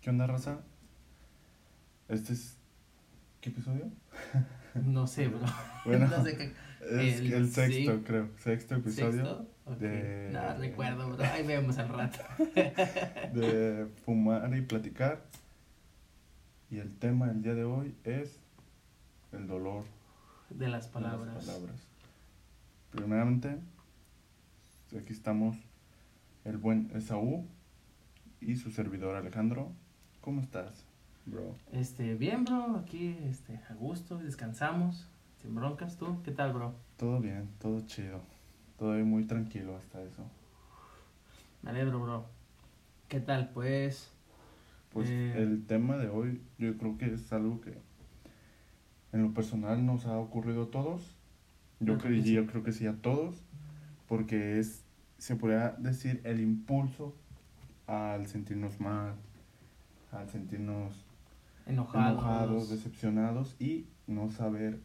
¿Qué onda, raza? Este es. ¿Qué episodio? No sé, bro. Bueno, no sé qué. Es el, El sexto, sí. creo. Sexto episodio ¿Sexto? De- No recuerdo, bro. Ahí vemos al rato. de fumar y platicar. Y el tema del día de hoy es el dolor De las de palabras. las palabras. Primeramente, aquí estamos el buen Esaú y su servidor Alejandro. ¿Cómo estás, bro? Este, bien, bro. Aquí, este, a gusto, descansamos. Sin broncas, ¿tú? ¿Qué tal, bro? Todo bien, todo chido. Todo muy tranquilo hasta eso. Me alegro, bro. ¿Qué tal? Pues, Pues Eh. el tema de hoy yo creo que es algo que en lo personal nos ha ocurrido a todos. Yo, creo, que sí. yo creo que sí a todos, porque es, se podría decir, el impulso al sentirnos mal, al sentirnos enojados. enojados, decepcionados y no saber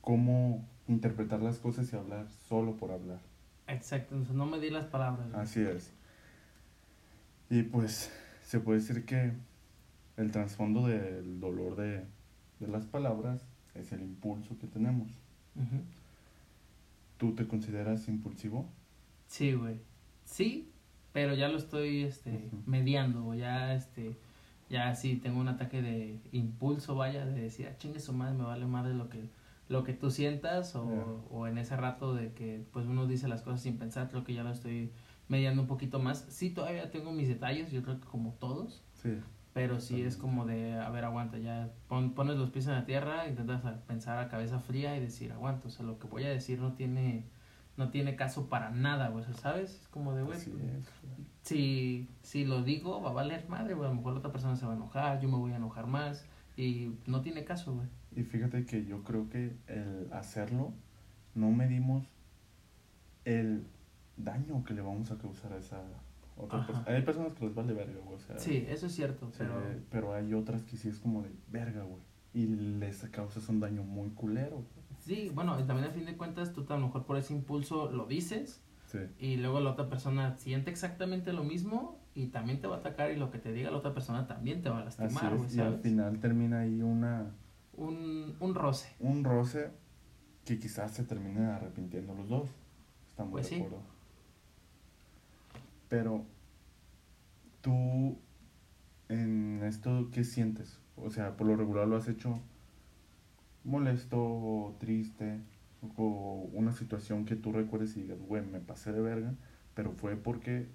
cómo interpretar las cosas y hablar solo por hablar. Exacto, sea, no me di las palabras. Así es. Y pues se puede decir que el trasfondo del dolor de, de las palabras es el impulso que tenemos. ¿Tú te consideras impulsivo? Sí, güey. Sí, pero ya lo estoy este mediando, o ya este ya sí tengo un ataque de impulso, vaya, de decir, ah, chingue su madre, me vale madre lo que lo que tú sientas o, o en ese rato de que pues uno dice las cosas sin pensar, creo que ya lo estoy mediando un poquito más. Sí, todavía tengo mis detalles, yo creo que como todos, Sí. pero sí es como de, a ver, aguanta, ya pon- pones los pies en la tierra, intentas pensar a cabeza fría y decir, aguanta, o sea, lo que voy a decir no tiene no tiene caso para nada, güey, ¿sabes? Es como de, güey, Así es. güey. si, si lo digo, va a valer madre, güey, a lo mejor la otra persona se va a enojar, yo me voy a enojar más y no tiene caso, güey. Y fíjate que yo creo que el hacerlo no medimos el daño que le vamos a causar a esa otra persona. Hay personas que les vale verga, güey. O sea, Sí, eso es cierto, pero pero hay otras que sí es como de verga, güey. Y les causas un daño muy culero. güey. Sí, bueno, también a fin de cuentas tú a lo mejor por ese impulso lo dices Sí. y luego la otra persona siente exactamente lo mismo y también te va a atacar y lo que te diga la otra persona también te va a Así lastimar, es. Y al final termina ahí una, Un, un roce. un roce que quizás se terminen arrepintiendo los dos. Estamos Pues de sí. acuerdo. Pero, tú, en esto, ¿qué sientes? O sea, por lo regular lo has hecho molesto o triste o una situación que tú recuerdes y digas, güey, me pasé de verga, pero fue porque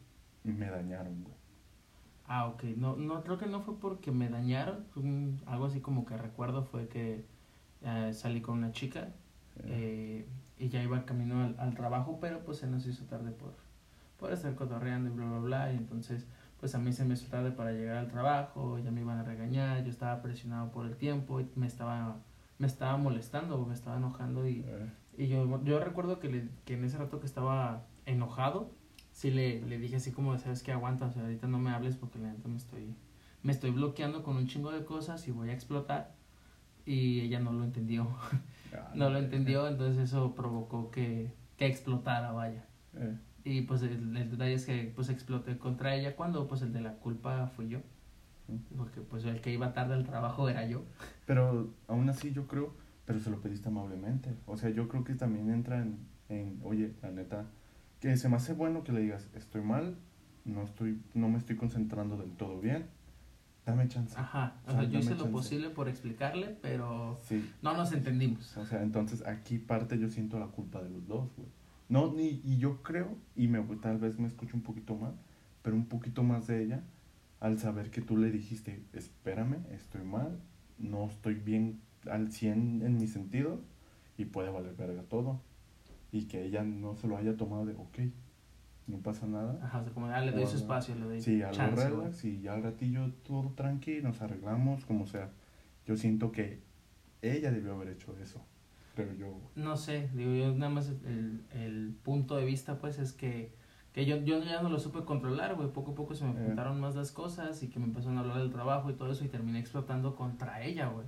me dañaron, güey. Ah, ok. No, no, creo que no fue porque me dañaron. Un- algo así como que recuerdo fue que eh, salí con una chica Eh, eh, y ya iba camino al, al trabajo, pero pues se nos hizo tarde por, por estar cotorreando y bla, bla, bla. Y entonces, pues a mí se me hizo tarde para llegar al trabajo, ya me iban a regañar, yo estaba presionado por el tiempo y me estaba, me estaba molestando, me estaba enojando y, y yo, yo recuerdo que, le- que en ese rato que estaba enojado, sí le, le dije así como, sabes que aguanta, o sea, ahorita no me hables porque la neta me estoy, me estoy bloqueando con un chingo de cosas y voy a explotar. Y ella no lo entendió, ah, no lo entendió, entonces eso provocó que, que explotara, vaya. eh, Y pues el, el detalle es que pues exploté contra ella cuando pues el de la culpa fui yo. Porque pues el que iba tarde al trabajo era yo. Pero aún así yo creo, pero se lo pediste amablemente. O sea, yo creo que también entra en, en, oye, la neta, que se me hace bueno que le digas, estoy mal, no estoy, no me estoy concentrando del todo bien, dame chance. Ajá, o O sea, sea, yo hice lo posible por explicarle, pero Sí, no nos entendimos. o sea, entonces aquí parte yo siento la culpa de los dos, güey. No, ni, y yo creo, y me, tal vez me escucho un poquito mal, pero un poquito más de ella, al saber que tú le dijiste, espérame, estoy mal, no estoy bien al 100 en mi sentido, y puede valer verga todo. Y que ella no se lo haya tomado de, ok, no pasa nada. Ajá, o sea, como, ah, le doy su espacio, le doy Sí, algo chance, güey. relax y ya al ratillo todo tranqui, nos arreglamos, como sea. Yo siento que ella debió haber hecho eso, creo yo. No sé, digo yo nada más el, el punto de vista pues es que, que yo, yo ya no lo supe controlar, güey, poco a poco se me Eh. juntaron más las cosas y que me empezaron a hablar del trabajo y todo eso y terminé explotando contra ella, güey.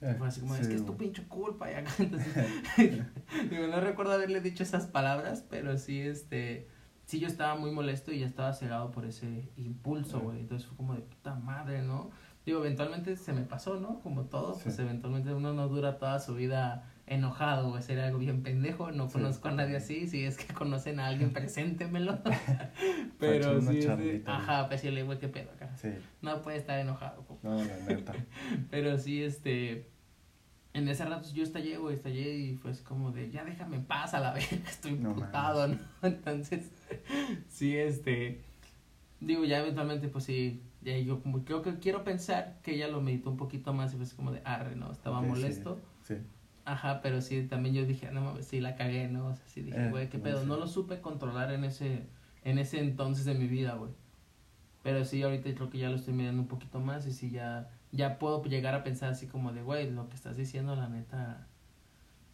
Eh, Fue así como, sí, es que es tu pinche culpa y acá, entonces, digo, no recuerdo haberle dicho esas palabras, pero sí, este, sí yo estaba muy molesto y ya estaba cegado por ese impulso, güey. Entonces fue como de puta madre, ¿no? Digo, eventualmente se me pasó, ¿no? Como todo, pues eventualmente uno no dura toda su vida enojado, güey. Sería algo bien pendejo. No conozco a nadie así. Si es que conocen a alguien, preséntemelo. Pero sí, sí. Ajá, pues sí, güey, qué pedo acá. Sí. No puede estar enojado. No, la neta. Pero sí, este en ese rato yo estallé, güey, estallé y fue como de, ya déjame en paz a la vez, estoy imputado, ¿no? Entonces, sí, este, digo, ya eventualmente, pues sí, ya yo como creo que quiero pensar que ella lo meditó un poquito más y fue como de, arre, ¿no? Estaba molesto. Sí, Ajá, pero sí, también yo dije, no mames, sí, la cagué, ¿no? O sea, sí dije, eh, güey, qué pedo, no lo supe controlar en ese, en ese entonces de mi vida, güey. Pero sí, ahorita creo que ya lo estoy midiendo un poquito más y sí, ya ya puedo llegar a pensar así como de, güey, lo que estás diciendo, la neta,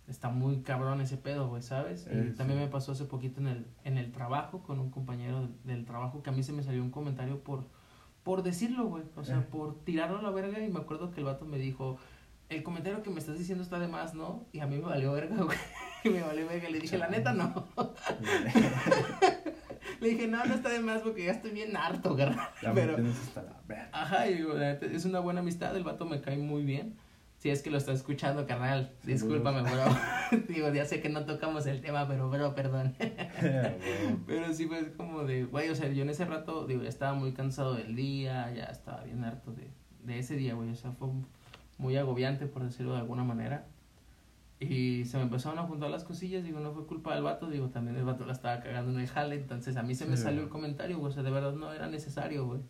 está muy cabrón ese pedo, güey, ¿sabes? y eh, también me pasó hace poquito en el, en el trabajo con un compañero del trabajo que a mí se me salió un comentario por, por decirlo, güey, o sea, eh. por tirarlo a la verga y me acuerdo que el vato me dijo, el comentario que me estás diciendo está de más, ¿no? Y a mí me valió verga, güey. me valió verga. Le dije, la neta, no. Le dije, no, no está de más porque ya estoy bien harto, garra. Pero, Ajá, y digo, es una buena amistad, el vato me cae muy bien. Si es que lo está escuchando, carnal, discúlpame, bro. digo, ya sé que no tocamos el tema, pero, bro, perdón. pero sí fue como de, güey, o sea, yo en ese rato, digo, ya estaba muy cansado del día, ya estaba bien harto de, de ese día, güey. O sea, fue muy agobiante, por decirlo de alguna manera. Y se me empezaron a juntar las cosillas, digo, no fue culpa del vato, digo, también el vato la estaba cagando en el jale, entonces a mí se me salió el comentario, güey, o sea, de verdad no era necesario, güey.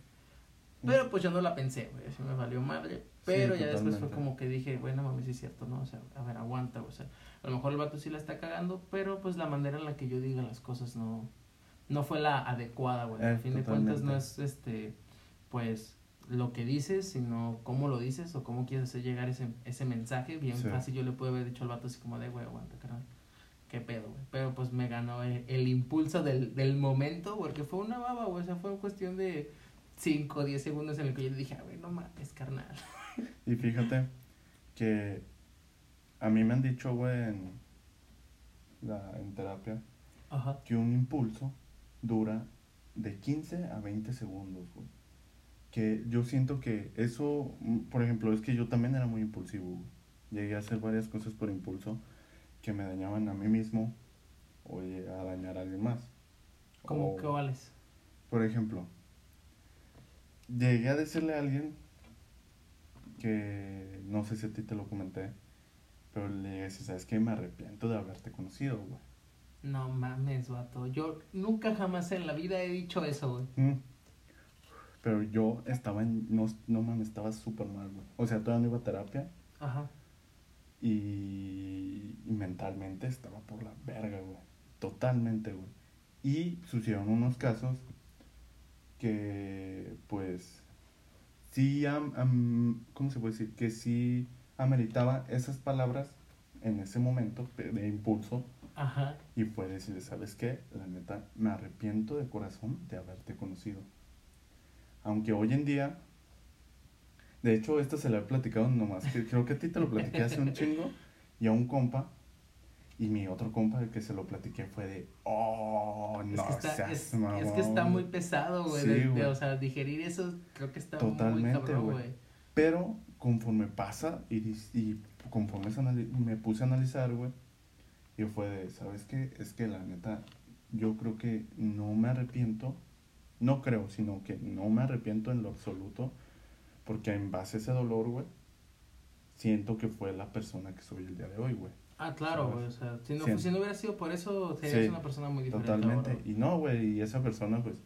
Pero pues yo no la pensé, güey, así me valió madre. Pero ya después fue como que dije, bueno, mami, sí es cierto, ¿no? O sea, a ver, aguanta, o sea, a lo mejor el vato sí la está cagando, pero pues la manera en la que yo diga las cosas no, no fue la adecuada, güey. a fin de cuentas no es, este, pues, lo que dices, sino cómo lo dices o cómo quieres hacer llegar ese, ese mensaje. Bien fácil yo le pude haber dicho al vato así como de, güey, aguanta, carnal. Qué pedo, güey. Pero pues me ganó el, impulso del, del momento porque fue una baba, güey. O sea, fue cuestión de 5 o 10 segundos en el que yo le dije, ah, güey, no mames, carnal. Y fíjate que a mí me han dicho, güey, en, la, en terapia, que un impulso dura de 15 a 20 segundos, güey que yo siento que eso, mm, por ejemplo, es que yo también era muy impulsivo. Llegué a hacer varias cosas por impulso que me dañaban a mí mismo o a dañar a alguien más. ¿Cómo que vales? Por ejemplo, llegué a decirle a alguien que no sé si a ti te lo comenté, pero le dije, ¿sabes qué? Me arrepiento de haberte conocido, güey. No mames, vato. Yo nunca jamás en la vida he dicho eso, güey. Mm. Pero yo estaba en, no, no mames, estaba súper mal, güey. O sea, todavía no iba a terapia. Ajá. Y, mentalmente estaba por la verga, güey. Totalmente, güey. Y sucedieron unos casos que, pues, sí, ¿cómo se puede decir? Que sí ameritaba esas palabras en ese momento de, impulso. Ajá. Y fue decirle, ¿sabes qué? La neta, me arrepiento de corazón de haberte conocido. Aunque hoy en día, de hecho, esto se lo he platicado nomás, que creo que a ti te lo platiqué hace un chingo, y a un compa, y mi otro compa que se lo platiqué fue de, oh, no es que está, es, que está muy pesado, güey, o sea, digerir eso creo que está Totalmente, muy cabrón, güey. Pero conforme pasa y, y conforme me puse a analizar, güey, y fue de, ¿sabes qué? Es que la neta, yo creo que no me arrepiento no creo, sino que no me arrepiento en lo absoluto, porque en base a ese dolor, güey, siento que fue la persona que soy el día de hoy, güey. Ah, claro, güey, o sea, si no, si no hubiera sido por eso, serías una persona muy diferente. Totalmente, y no, güey, y esa persona, pues,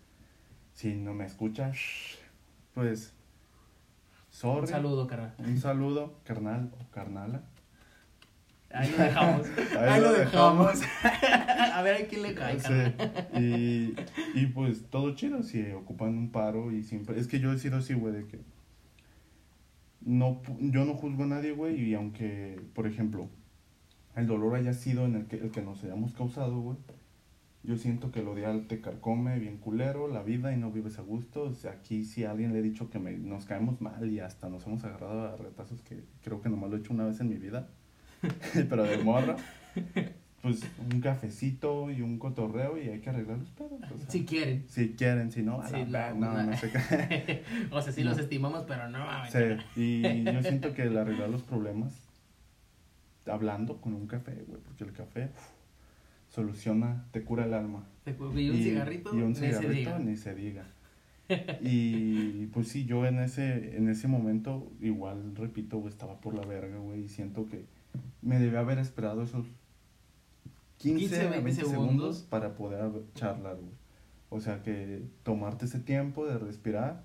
si no me escucha, pues, sorry. Un saludo, carnal. Un saludo, carnal o carnala. Ahí lo dejamos. Ahí, lo dejamos. a ver a quién le cae. Y, y pues todo chido, si ocupan un paro y siempre... Es que yo he sido así, güey, de que... No, yo no juzgo a nadie, güey, y aunque, por ejemplo, el dolor haya sido en el que, el que nos hayamos causado, güey, yo siento que lo de te carcome bien culero la vida y no vives a gusto. O sea, aquí si a alguien le he dicho que me, nos caemos mal y hasta nos hemos agarrado a retazos que creo que nomás lo he hecho una vez en mi vida. pero de morra. pues un cafecito y un cotorreo y hay que arreglar los pedos. O sea, Si quieren. Si quieren, si no, a Sí, la no, no, no. no sé qué. o sea, sí No. los estimamos, pero no mames. Sí, y yo siento que el arreglar los problemas hablando con un café, güey, porque el café uf, soluciona, te cura el alma. Te Y un cigarrito, y un ni se cigarrito diga. ni se diga. Y pues sí, yo en ese, en ese momento, igual, repito, güey, estaba por la verga, güey, y siento que me debía haber esperado esos 15, 15, a 20 20 segundos. segundos. para poder charlar, güey. O sea, que tomarte ese tiempo de respirar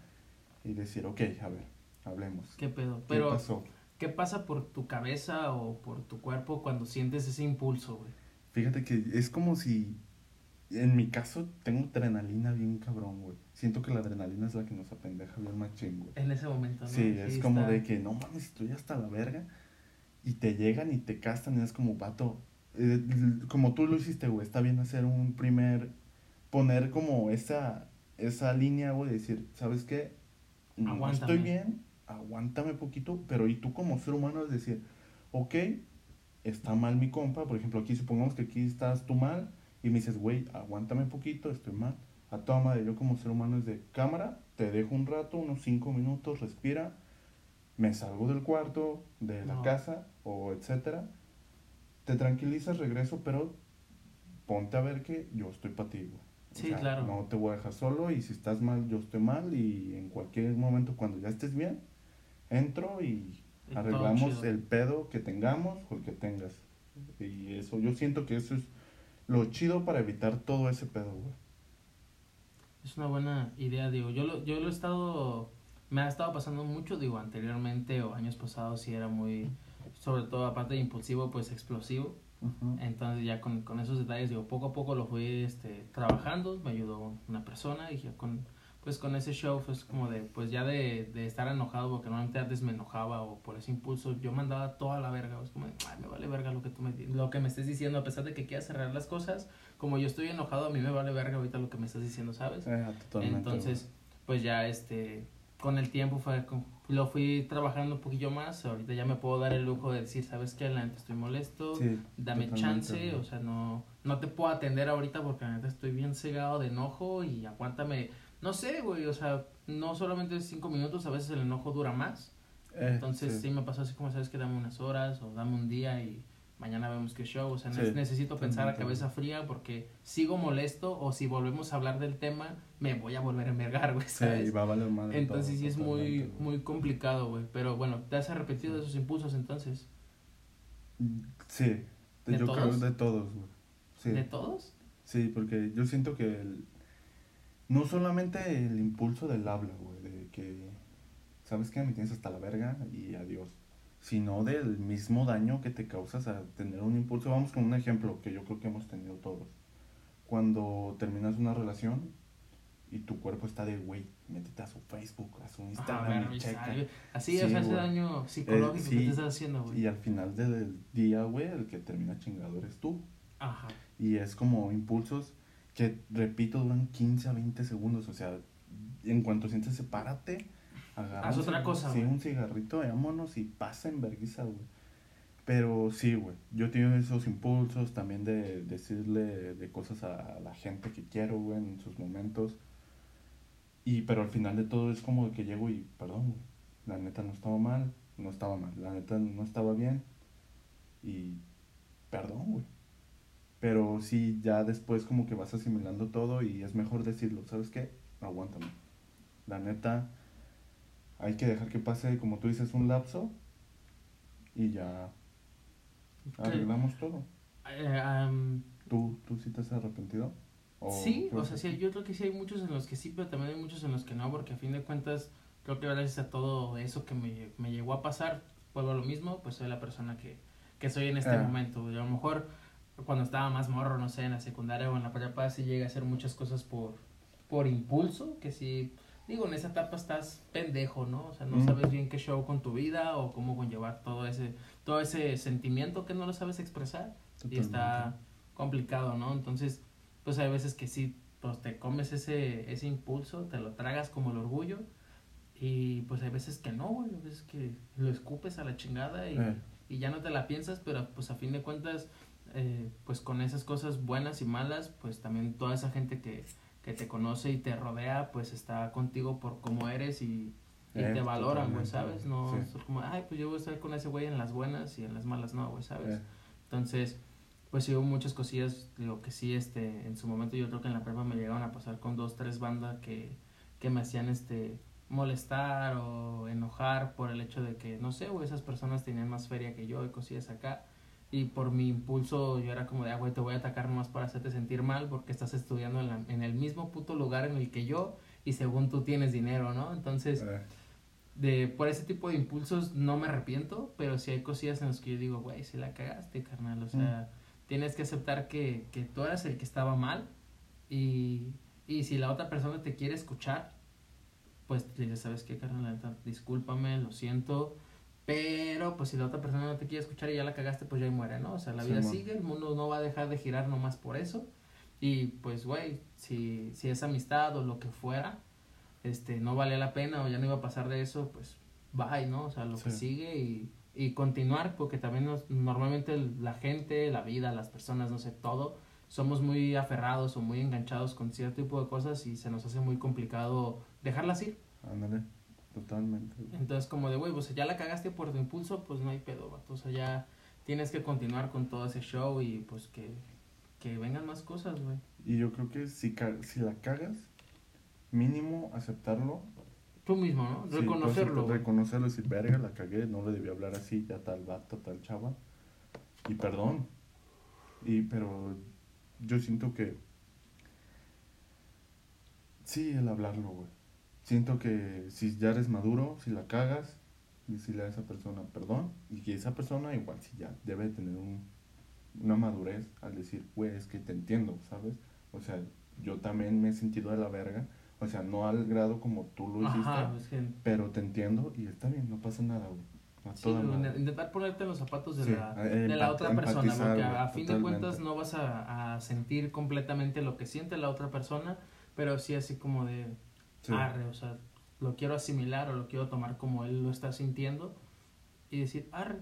y decir, ok, a ver, hablemos. ¿Qué pedo? ¿Qué Pero, pasó? ¿qué pasa por tu cabeza o por tu cuerpo cuando sientes ese impulso, güey? Fíjate que es como si, en mi caso, tengo adrenalina bien cabrón, güey. Siento que la adrenalina es la que nos apendeja bien machín, güey. En ese momento, ¿no? Sí, es como de que no mames, estoy hasta la verga. Y te llegan y te castan y es como, vato. eh, como tú lo hiciste, güey, está bien hacer un primer. Poner como esa, esa línea, güey, decir, ¿sabes qué? No Aguántame. estoy bien, aguántame poquito. Pero y tú como ser humano es decir, ok, está mal mi compa. Por ejemplo, aquí supongamos que aquí estás tú mal. Y me dices, güey, aguántame poquito, estoy mal. A toda madre, yo como ser humano es de cámara, te dejo un rato, unos cinco minutos, respira, me salgo del cuarto, de la No. casa, o etcétera. Te tranquilizas, regreso, pero ponte a ver que yo estoy para ti, güey. O Sí, sea, claro. No te voy a dejar solo y si estás mal, yo estoy mal y en cualquier momento cuando ya estés bien, entro y arreglamos el pedo que tengamos o el que tengas. Y eso, yo siento que eso es lo chido para evitar todo ese pedo, güey. Es una buena idea, digo. Yo lo, yo lo he estado. Me ha estado pasando mucho, digo, anteriormente o años pasados sí era muy. Sobre todo, aparte de impulsivo, pues explosivo. Entonces, ya con, con esos detalles, digo, poco a poco lo fui este, trabajando. Me ayudó una persona y ya con. Pues con ese show, pues como de. Pues ya de, de estar enojado, porque normalmente antes me enojaba o por ese impulso, yo mandaba toda la verga. Es como de, ay, me vale verga lo que tú me, lo que me estés diciendo, a pesar de que quieras cerrar las cosas. Como yo estoy enojado, a mí me vale verga ahorita lo que me estás diciendo, ¿sabes? Eh, totalmente, Entonces, pues ya este, con el tiempo fue, lo fui trabajando un poquillo más. Ahorita ya me puedo dar el lujo de decir, ¿sabes qué? La neta estoy molesto. Sí, dame chance. O sea, no, no te puedo atender ahorita porque la neta estoy bien cegado de enojo y aguántame. No sé, güey, o sea, no solamente cinco minutos, a veces el enojo dura más. Eh, Entonces, sí. sí. me pasó así como, ¿sabes que Dame unas horas o dame un día y mañana vemos qué show. O sea, Sí, ne- necesito pensar a cabeza fría porque sigo molesto o si volvemos a hablar del tema, me voy a volver a envergar, güey, Sí, ¿sabes? y va a valer madre entonces todo, sí es muy, güey. muy complicado, güey. Pero bueno, ¿te has arrepentido de esos impulsos entonces? Sí, ¿De yo todos? creo de todos, güey. Sí. ¿De todos? Sí, porque yo siento que el, no solamente el impulso del habla, güey, de que, ¿sabes qué? Me tienes hasta la verga y adiós. Sino del mismo daño que te causas a tener un impulso. Vamos con un ejemplo que yo creo que hemos tenido todos. Cuando terminas una relación y tu cuerpo está de, güey, métete a su Facebook, a su Instagram ver, y checa. Así, Sí, ese güey. daño psicológico Eh, que sí, te estás haciendo, güey. Y al final del día, güey, el que termina chingado eres tú. Ajá. Y es como impulsos que, repito, duran 15 a 20 segundos. O sea, en cuanto sientes, sepárate, agarra Haz otra cosa, Sí, güey. un cigarrito, vámonos y pasa en vergüenza, güey. Pero sí, güey. Yo tengo esos impulsos también de decirle de cosas a la gente que quiero, güey, en sus momentos. Y, pero al final de todo es como que llego y, perdón, güey. La neta no estaba mal, no estaba mal. La neta no estaba bien. Y, perdón, güey. Pero sí, ya después como que vas asimilando todo y es mejor decirlo, ¿sabes qué? Aguántame. La neta, hay que dejar que pase, como tú dices, un lapso y ya arreglamos todo. Eh, ¿Tú, ¿Tú sí te has arrepentido? ¿O Sí, o sea, sí, yo creo que sí hay muchos en los que sí, pero también hay muchos en los que no, porque a fin de cuentas, creo que gracias a todo eso que me, me llegó a pasar, vuelvo a lo mismo, pues soy la persona que, que soy en este Ah. momento. A lo mejor cuando estaba más morro, no sé, en la secundaria o en la prepa, sí llegué a hacer muchas cosas por, por impulso, que sí, digo, en esa etapa estás pendejo, ¿no? O sea, no Mm. sabes bien qué show con tu vida o cómo conllevar todo ese, todo ese sentimiento que no lo sabes expresar y está complicado, ¿no? Entonces, pues hay veces que sí, pues te comes ese, ese impulso, te lo tragas como el orgullo y pues hay veces que no, güey, hay veces que lo escupes a la chingada y, Eh, y ya no te la piensas, pero pues a fin de cuentas, eh, pues con esas cosas buenas y malas, pues también toda esa gente que, que te conoce y te rodea, pues está contigo por cómo eres y, y Eh, te valoran, güey, ¿sabes? No sí. es como, ay, pues yo voy a estar con ese güey en las buenas y en las malas no, güey, ¿sabes? Eh, Entonces, pues sí hubo muchas cosillas, digo que sí, este, en su momento yo creo que en la prepa me llegaron a pasar con dos, tres bandas que, que me hacían, este, molestar o enojar por el hecho de que, no sé, güey, esas personas tenían más feria que yo y cosillas acá. Y por mi impulso yo era como de, ah, güey, te voy a atacar nomás para hacerte sentir mal porque estás estudiando en, la- en el mismo puto lugar en el que yo y según tú tienes dinero, ¿no? Entonces, eh, de por ese tipo de impulsos no me arrepiento, pero sí hay cosillas en las que yo digo, güey, si la cagaste, carnal, o sea, tienes que aceptar que, que tú eras el que estaba mal y, y si la otra persona te quiere escuchar, pues le dices, ¿sabes qué, carnal? Discúlpame, lo siento, pero pues si la otra persona no te quiere escuchar y ya la cagaste, pues ya muere, ¿no? O sea, la vida sigue, el mundo no va a dejar de girar nomás por eso y pues, güey, si, si es amistad o lo que fuera, este, no vale la pena o ya no iba a pasar de eso, pues bye, ¿no? O sea, lo que sigue y, y continuar, porque también nos- normalmente la gente, la vida, las personas, no sé, todo, somos muy aferrados o muy enganchados con cierto tipo de cosas y se nos hace muy complicado dejarlas ir. ándale, totalmente. Entonces, como de, güey, pues ya la cagaste por tu impulso, pues no hay pedo, vato. O sea, ya tienes que continuar con todo ese show y pues que, que vengan más cosas, güey. Y yo creo que si, si la cagas, mínimo aceptarlo. Tú mismo, ¿no? Sí, Reconocerlo. reconocerlo y decir, verga, la cagué, no le debí hablar así, ya tal vato, tal chava. Y perdón. Y, pero yo siento que. Sí, el hablarlo, güey. Siento que si ya eres maduro, si la cagas, decirle a esa persona perdón. Y que esa persona, igual, si ya debe tener un, una madurez al decir, güey, es que te entiendo, ¿sabes? O sea, yo también me he sentido de la verga. O sea, no al grado como tú lo hiciste, Ajá, es que pero te entiendo y está bien, no pasa nada, güey. Sí, intentar ponerte en los zapatos de, Sí, la, de la otra persona, porque a, a fin de cuentas no vas a, a sentir completamente lo que siente la otra persona, pero sí así como de, Sí. arre, o sea, lo quiero asimilar o lo quiero tomar como él lo está sintiendo y decir, arre,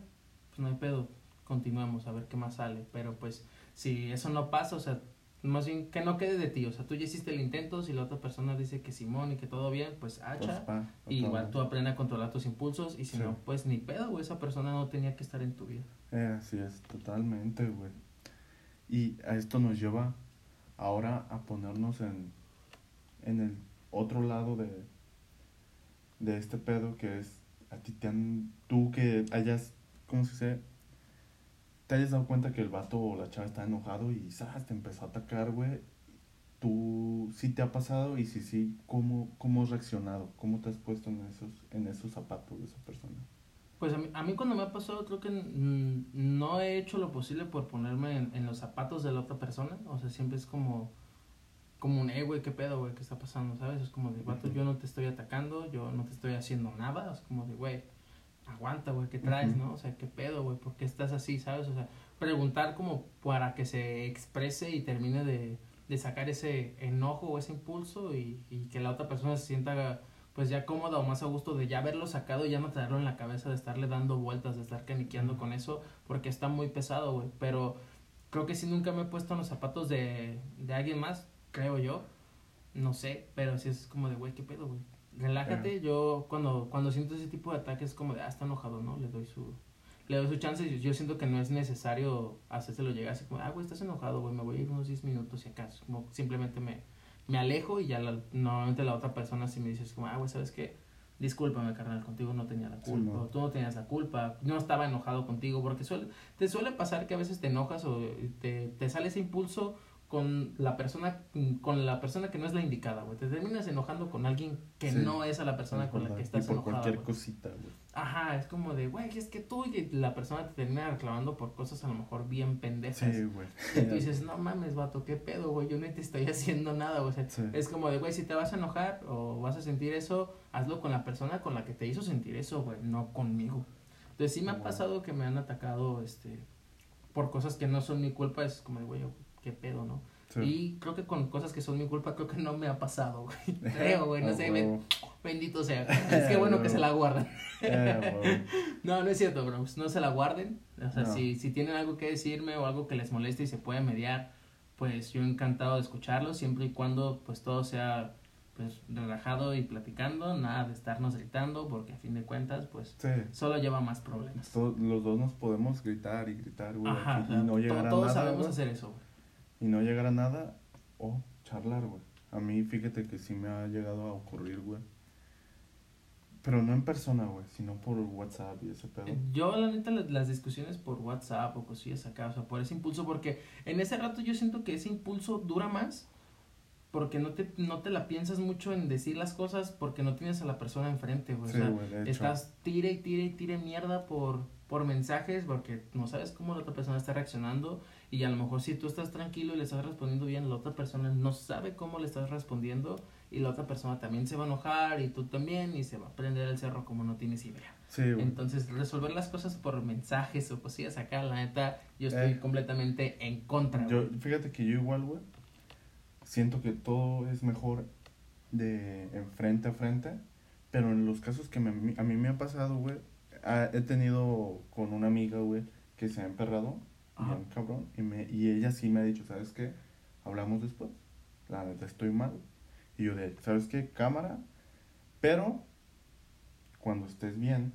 pues no hay pedo, continuemos a ver qué más sale, pero pues si eso no pasa, o sea, más bien que no quede de ti, o sea, tú ya hiciste el intento, si la otra persona dice que Simón y que todo bien, pues Pues, hacha. pa, Y igual tú aprendes a controlar tus impulsos y si Sí. no, pues ni pedo, güey, esa persona no tenía que estar en tu vida. Eh, así es, totalmente, güey. Y a esto nos lleva ahora a ponernos en, en el otro lado de, de este pedo que es a ti te han, tú que hayas, ¿cómo se dice? Te hayas dado cuenta que el vato o la chava está enojado y ¿sabes? te empezó a atacar, güey. Tú sí te ha pasado y si sí, ¿cómo, ¿cómo has reaccionado? ¿Cómo te has puesto en esos, en esos zapatos de esa persona? Pues a mí, a mí cuando me ha pasado creo que no he hecho lo posible por ponerme en los zapatos de la otra persona, o sea, siempre es como como un, eh, güey, qué pedo, güey, qué está pasando, ¿sabes? Es como de, vato, yo no te estoy atacando, yo no te estoy haciendo nada, es como de, güey, aguanta, güey, ¿qué traes, no? O sea, qué pedo, güey, ¿por qué estás así, sabes? O sea, preguntar como para que se exprese y termine de, de sacar ese enojo o ese impulso y, y que la otra persona se sienta pues ya cómoda o más a gusto de ya haberlo sacado y ya no tenerlo en la cabeza de estarle dando vueltas, de estar caniqueando con eso, porque está muy pesado, güey. Pero creo que sí nunca me he puesto en los zapatos de, de alguien más, creo yo. No sé, pero sí es como de, güey, ¿qué pedo, güey? Relájate, yo cuando, cuando siento ese tipo de ataques es como de, ah, está enojado, ¿no? Le doy su, le doy su chance y yo siento que no es necesario hacérselo llegar así como, ah, güey, estás enojado, güey, me voy a ir unos 10 minutos y acaso, como simplemente me, me alejo y ya la, normalmente la otra persona sí me dice, es como, ah, güey, ¿sabes qué? Discúlpame, carnal, contigo no tenía la Sí, culpa, no. o tú no tenías la culpa, no estaba enojado contigo, porque suele, te suele pasar que a veces te enojas o te, te sale ese impulso con la persona con la persona que no es la indicada, güey. Te terminas enojando con alguien que Sí, no es a la persona con la que estás y por enojado. cualquier cosita, güey. Ajá, es como de, güey, es que tú y la persona te termina reclamando por cosas a lo mejor bien pendejas. Sí, güey. Y tú dices, no mames, vato, qué pedo, güey, yo no te estoy haciendo nada, güey. O sea, Sí. es como de, güey, si te vas a enojar o vas a sentir eso, hazlo con la persona con la que te hizo sentir eso, güey, no conmigo. Entonces sí me ha pasado que me han atacado, este, por cosas que no son mi culpa, es como de, güey, qué pedo, ¿no? Sí. Y creo que con cosas que son mi culpa, creo que no me ha pasado, güey. Creo, güey, no Ah, sé. Bendito sea. Es que bueno que se la guardan. Huevo. No, no es cierto, bros. No se la guarden. O sea, No. si, si tienen algo que decirme o algo que les moleste y se puede mediar, pues yo encantado de escucharlo, siempre y cuando pues todo sea pues relajado y platicando, nada de estarnos gritando, porque a fin de cuentas, pues Sí. solo lleva más problemas. Los dos nos podemos gritar y gritar, güey. Ajá, y no llegar a todos nada. sabemos güey. hacer eso, güey. Y no llegar a nada o charlar, güey. A mí, fíjate que sí me ha llegado a ocurrir, güey. Pero no en persona, güey, sino por WhatsApp y ese pedo. Yo, la neta, las, las discusiones por WhatsApp o cosillas acá, o sea, por ese impulso, porque en ese rato yo siento que ese impulso dura más porque no te, no te la piensas mucho en decir las cosas porque no tienes a la persona enfrente, güey. Sí, o sea, güey, estás tire y tire y tire mierda por, por mensajes porque no sabes cómo la otra persona está reaccionando y a lo mejor si tú estás tranquilo y le estás respondiendo bien, la otra persona no sabe cómo le estás respondiendo y la otra persona también se va a enojar y tú también y se va a prender el cerro como no tienes idea. Sí, güey. Entonces, resolver las cosas por mensajes o cosillas acá, la neta, yo estoy Eh. completamente en contra. Yo, fíjate que yo igual, güey, siento que todo es mejor de en frente a frente, pero en los casos que me- a mí me ha pasado, güey, ah, he tenido con una amiga, güey, que se ha emperrado, Ajá. bien cabrón, y, me, y ella sí me ha dicho, ¿sabes qué? Hablamos después, la neta estoy mal. Y yo de, ¿sabes qué? Cámara, pero cuando estés bien,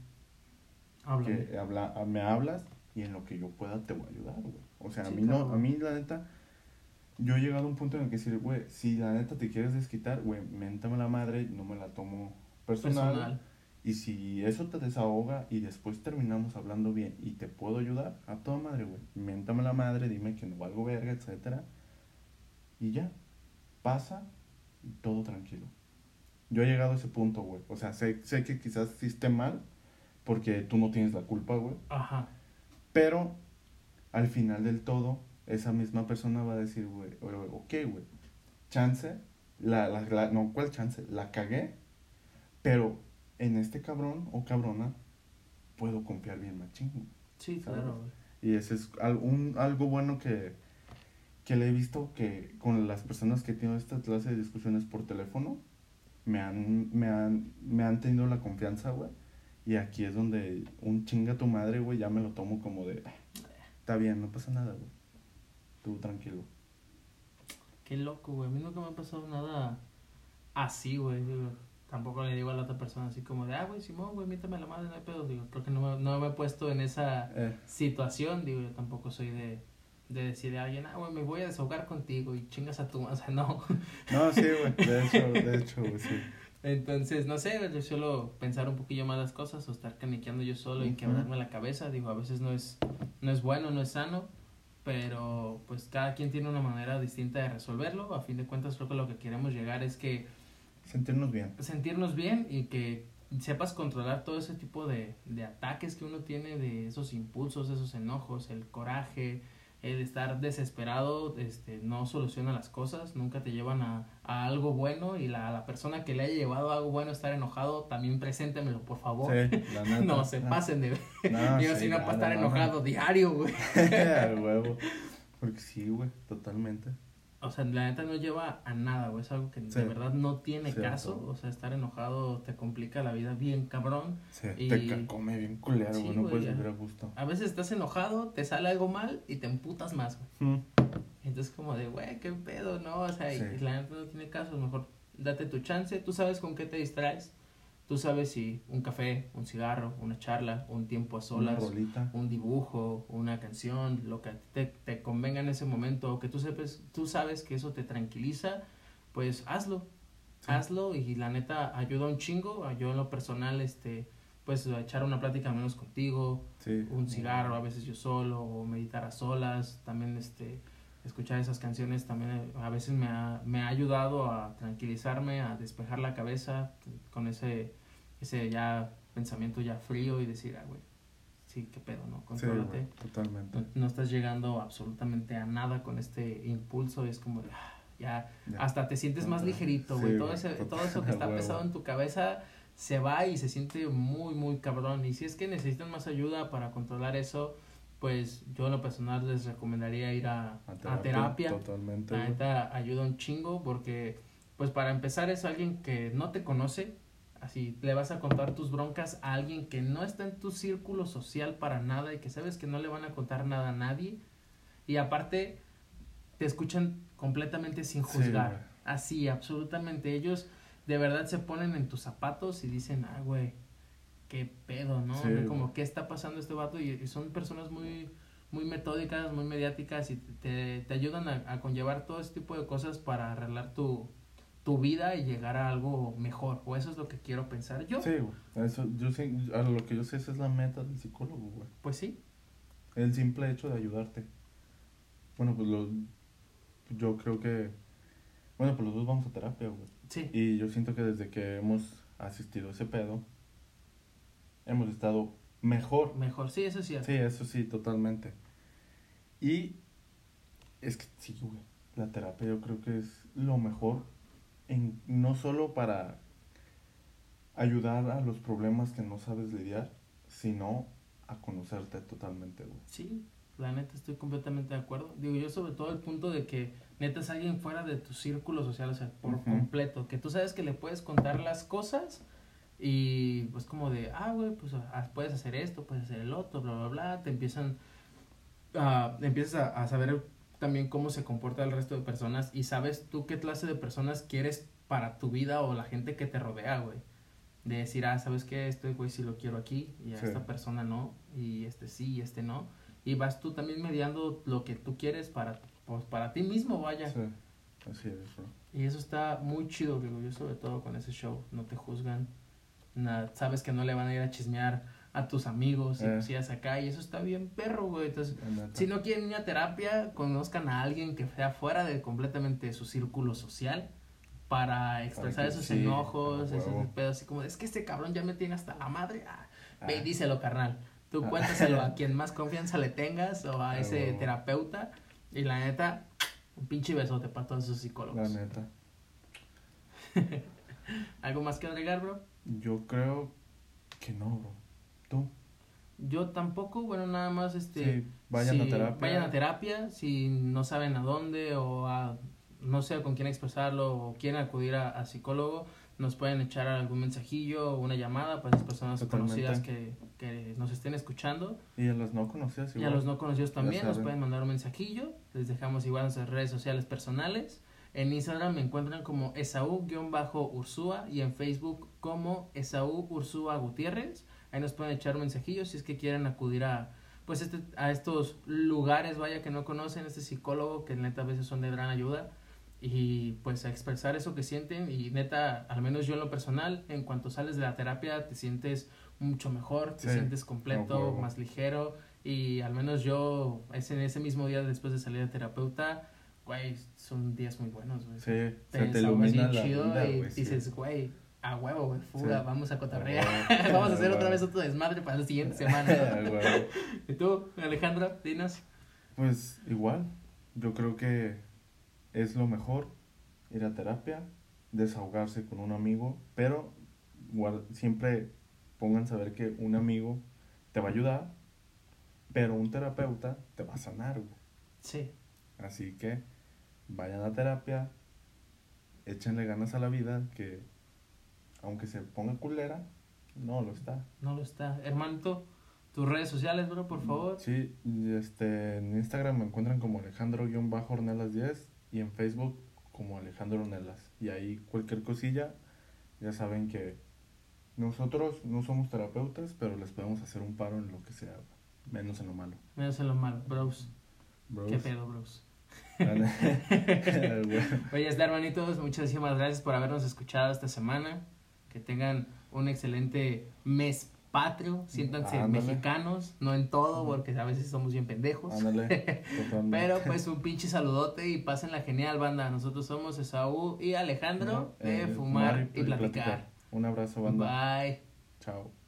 que habla, a- me hablas y en lo que yo pueda te voy a ayudar, güey. O sea, a mí no, a mí la neta, yo he llegado a un punto en el que decir, güey, si la neta te quieres desquitar, güey, méntame la madre, no me la tomo personal. Personal. Y si eso te desahoga y después terminamos hablando bien y te puedo ayudar, a toda madre, güey. Miéntame la madre, dime que no valgo verga, etcétera. Y ya, pasa y todo tranquilo. Yo he llegado a ese punto, güey. O sea, sé, sé que quizás esté mal porque tú no tienes la culpa, güey. Ajá. Pero al final del todo, esa misma persona va a decir, güey, ok, güey, chance, la, la, la- no, ¿cuál chance? La cagué, pero en este cabrón o cabrona puedo confiar bien machín. Sí, ¿Sabes? claro. Y ese es un- algo bueno que, que le he visto que con las personas que tienen esta clase de discusiones por teléfono, me han, me han, me han tenido la confianza, güey. Y aquí es donde un chinga tu madre, güey, ya me lo tomo como de, "Ah, está bien, no pasa nada, güey. Tú tranquilo. Qué loco, güey. A mí nunca me ha pasado nada así, güey. Tampoco le digo a la otra persona así como de, ah, güey, Simón, güey, mítame la madre, no hay pedo. Digo, creo que no me, no me he puesto en esa Eh, situación. Digo, yo tampoco soy de, de decirle a alguien, ah, güey, me voy a desahogar contigo y chingas a tu... O sea, no. no, sí, güey, de hecho, de hecho, güey, sí. Entonces, no sé, yo suelo pensar un poquillo más las cosas o estar caniqueando yo solo y Ujú. quebrarme la cabeza. Digo, a veces no es, no es bueno, no es sano, pero pues cada quien tiene una manera distinta de resolverlo. A fin de cuentas, creo que lo que queremos llegar es que Sentirnos bien. sentirnos bien y que sepas controlar todo ese tipo de, de ataques que uno tiene, de esos impulsos, esos enojos, el coraje, el estar desesperado, este, no soluciona las cosas, nunca te llevan a, a algo bueno y la, la persona que le haya llevado a algo bueno estar enojado, también preséntemelo, por favor. Sí, la neta. No se Ah, pasen de No, sí, si no para estar no, enojado diario, güey. Huevo. Porque sí, güey, totalmente. O sea, la neta no lleva a nada, güey. Es algo que Sí. de verdad no tiene Cierto. caso. O sea, estar enojado te complica la vida bien cabrón. Sí, Y- te cacome bien culero, Sí, güey, no güey, puedes vivir a gusto. A veces estás enojado, te sale algo mal y te emputas más, güey. Mm. Entonces como de, güey, qué pedo, ¿no? O sea, Sí. y la neta no tiene caso. Mejor date tu chance. Tú sabes con qué te distraes. Tú sabes si un café, un cigarro, una charla, un tiempo a solas, un dibujo, una canción, lo que te, te convenga en ese momento, o que tú, sepas, tú sabes que eso te tranquiliza, pues hazlo. Sí. Hazlo y la neta ayuda un chingo. Yo en lo personal, este, pues a echar una plática menos contigo, Sí. un cigarro, a veces yo solo, o meditar a solas, también este escuchar esas canciones también eh, a veces me ha, me ha ayudado a tranquilizarme, a despejar la cabeza con ese, ese ya pensamiento ya frío y decir, ah, güey, sí, qué pedo, ¿no? Sí, Contrólate. güey, totalmente. no, no estás llegando absolutamente a nada con este impulso, es como ah, ya, Ya. hasta te sientes más ligerito, Sí, güey. todo, güey, ese, todo eso que está huevo. pesado en tu cabeza se va y se siente muy, muy cabrón. Y si es que necesitan más ayuda para controlar eso, pues yo en lo personal les recomendaría ir a, a terapia. Totalmente. La neta ayuda un chingo porque, pues para empezar es alguien que no te conoce, Así, le vas a contar tus broncas a alguien que no está en tu círculo social para nada y que sabes que no le van a contar nada a nadie. Y aparte, te escuchan completamente sin juzgar. Así, absolutamente. Ellos de verdad se ponen en tus zapatos y dicen, ah, güey, qué pedo, ¿no? Sí, Como, güey. ¿qué está pasando este vato? Y, y son personas muy, muy metódicas, muy mediáticas y te, te ayudan a, a conllevar todo ese tipo de cosas para arreglar tu, tu vida y llegar a algo mejor. O eso es lo que quiero pensar yo. Sí, güey. Eso, yo sé, a lo que yo sé, esa es la meta del psicólogo, güey. Pues sí, El simple hecho de ayudarte. Bueno, pues lo, yo creo que, bueno, pues los dos vamos a terapia, güey. sí, Y yo siento que desde que hemos asistido a ese pedo, hemos estado mejor. mejor. Sí, eso es cierto. Sí, eso sí, totalmente. Y es que sí, güey. La terapia yo creo que es lo mejor, en, no solo para ayudar a los problemas que no sabes lidiar, sino a conocerte totalmente, güey. Sí, la neta estoy completamente de acuerdo. Digo, yo sobre todo el punto de que neta es alguien fuera de tu círculo social, o sea, por completo, que tú sabes que le puedes contar las cosas y pues como de, ah, güey, pues ah, puedes hacer esto, puedes hacer el otro, bla, bla, bla, te empiezan, ah, empiezas a, a saber también cómo se comporta el resto de personas y sabes tú qué clase de personas quieres para tu vida o la gente que te rodea, güey. De decir, ah, ¿sabes qué? Este güey sí lo quiero aquí y a Sí. esta persona no, y este sí y este no. Y vas tú también mediando lo que tú quieres para, pues, para ti mismo, vaya. Sí, así es, bro. Y eso está muy chido, digo yo, sobre todo con ese show. No te juzgan, nada, sabes que no le van a ir a chismear a tus amigos y Eh. cosillas acá, y eso está bien perro, güey. Entonces, La si no quieren ir a terapia, conozcan a alguien que sea fuera de completamente su círculo social para expresar esos sí, enojos, esos pedos así como, es que este cabrón ya me tiene hasta la madre. Ah, ve y Ah. díselo, carnal. Tú Ah. cuéntaselo a quien más confianza le tengas o a ese huevo. terapeuta. Y la neta, un pinche besote para todos esos La psicólogos. neta. ¿Algo más que agregar, bro? Yo creo que no, bro. ¿Tú? Yo tampoco, bueno, nada más este... Sí, vayan a terapia. Vayan a terapia si no saben a dónde o a, no sé con quién expresarlo o quieren acudir a, a psicólogo, nos pueden echar algún mensajillo o una llamada para las personas Totalmente. conocidas que, que nos estén escuchando. Y a las no conocidas Y igual. a los no conocidos también nos pueden mandar un mensajillo. Les dejamos igual nuestras redes sociales personales. En Instagram me encuentran como Esaú-Ursúa y en Facebook como Esaú Ursúa Gutiérrez. Ahí nos pueden echar un mensajillo si es que quieren acudir a pues este, a estos lugares, vaya que no conocen, este psicólogo que neta a veces son de gran ayuda y pues a expresar eso que sienten y neta, al menos yo en lo personal, en cuanto sales de la terapia te sientes mucho mejor, te Sí, sientes completo, huevo. más ligero y al menos yo ese, en ese mismo día después de salir de terapeuta, güey, son días muy buenos, güey. Sí, te se te ilumina la chido vida, y sí. dices, güey, a huevo, güey, fuga, Sí. vamos a cotorrear, vamos a hacer otra vez otro desmadre para la siguiente semana. ¿Y tú, Alejandro, dinos? Pues igual, yo creo que es lo mejor ir a terapia, desahogarse con un amigo, pero siempre pongan saber que un amigo te va a ayudar, pero un terapeuta te va a sanar. güey. Sí, Así que vayan a terapia, échenle ganas a la vida, que aunque se ponga culera, no lo está. no lo está. Hermanito, tus redes sociales, bro, por favor. Sí, este, en Instagram me encuentran como Alejandro-Ornelas10 y en Facebook como Alejandro Ornelas. Y ahí cualquier cosilla, ya saben que nosotros no somos terapeutas, pero les podemos hacer un paro en lo que sea, menos en lo malo. Menos en lo malo, bros. Bros. ¿Qué pedo, bros? Bueno. Oye, está, hermanitos, muchísimas gracias por habernos escuchado esta semana. Que tengan un excelente mes patrio. Siéntanse Ándale. mexicanos, no en todo, porque a veces somos bien pendejos. Ándale, totalmente. Pero pues un pinche saludote y pásenla genial, banda. Nosotros somos Esaú y Alejandro No, de eh, Fumar y Platicar. Un abrazo, banda. Bye. Chao.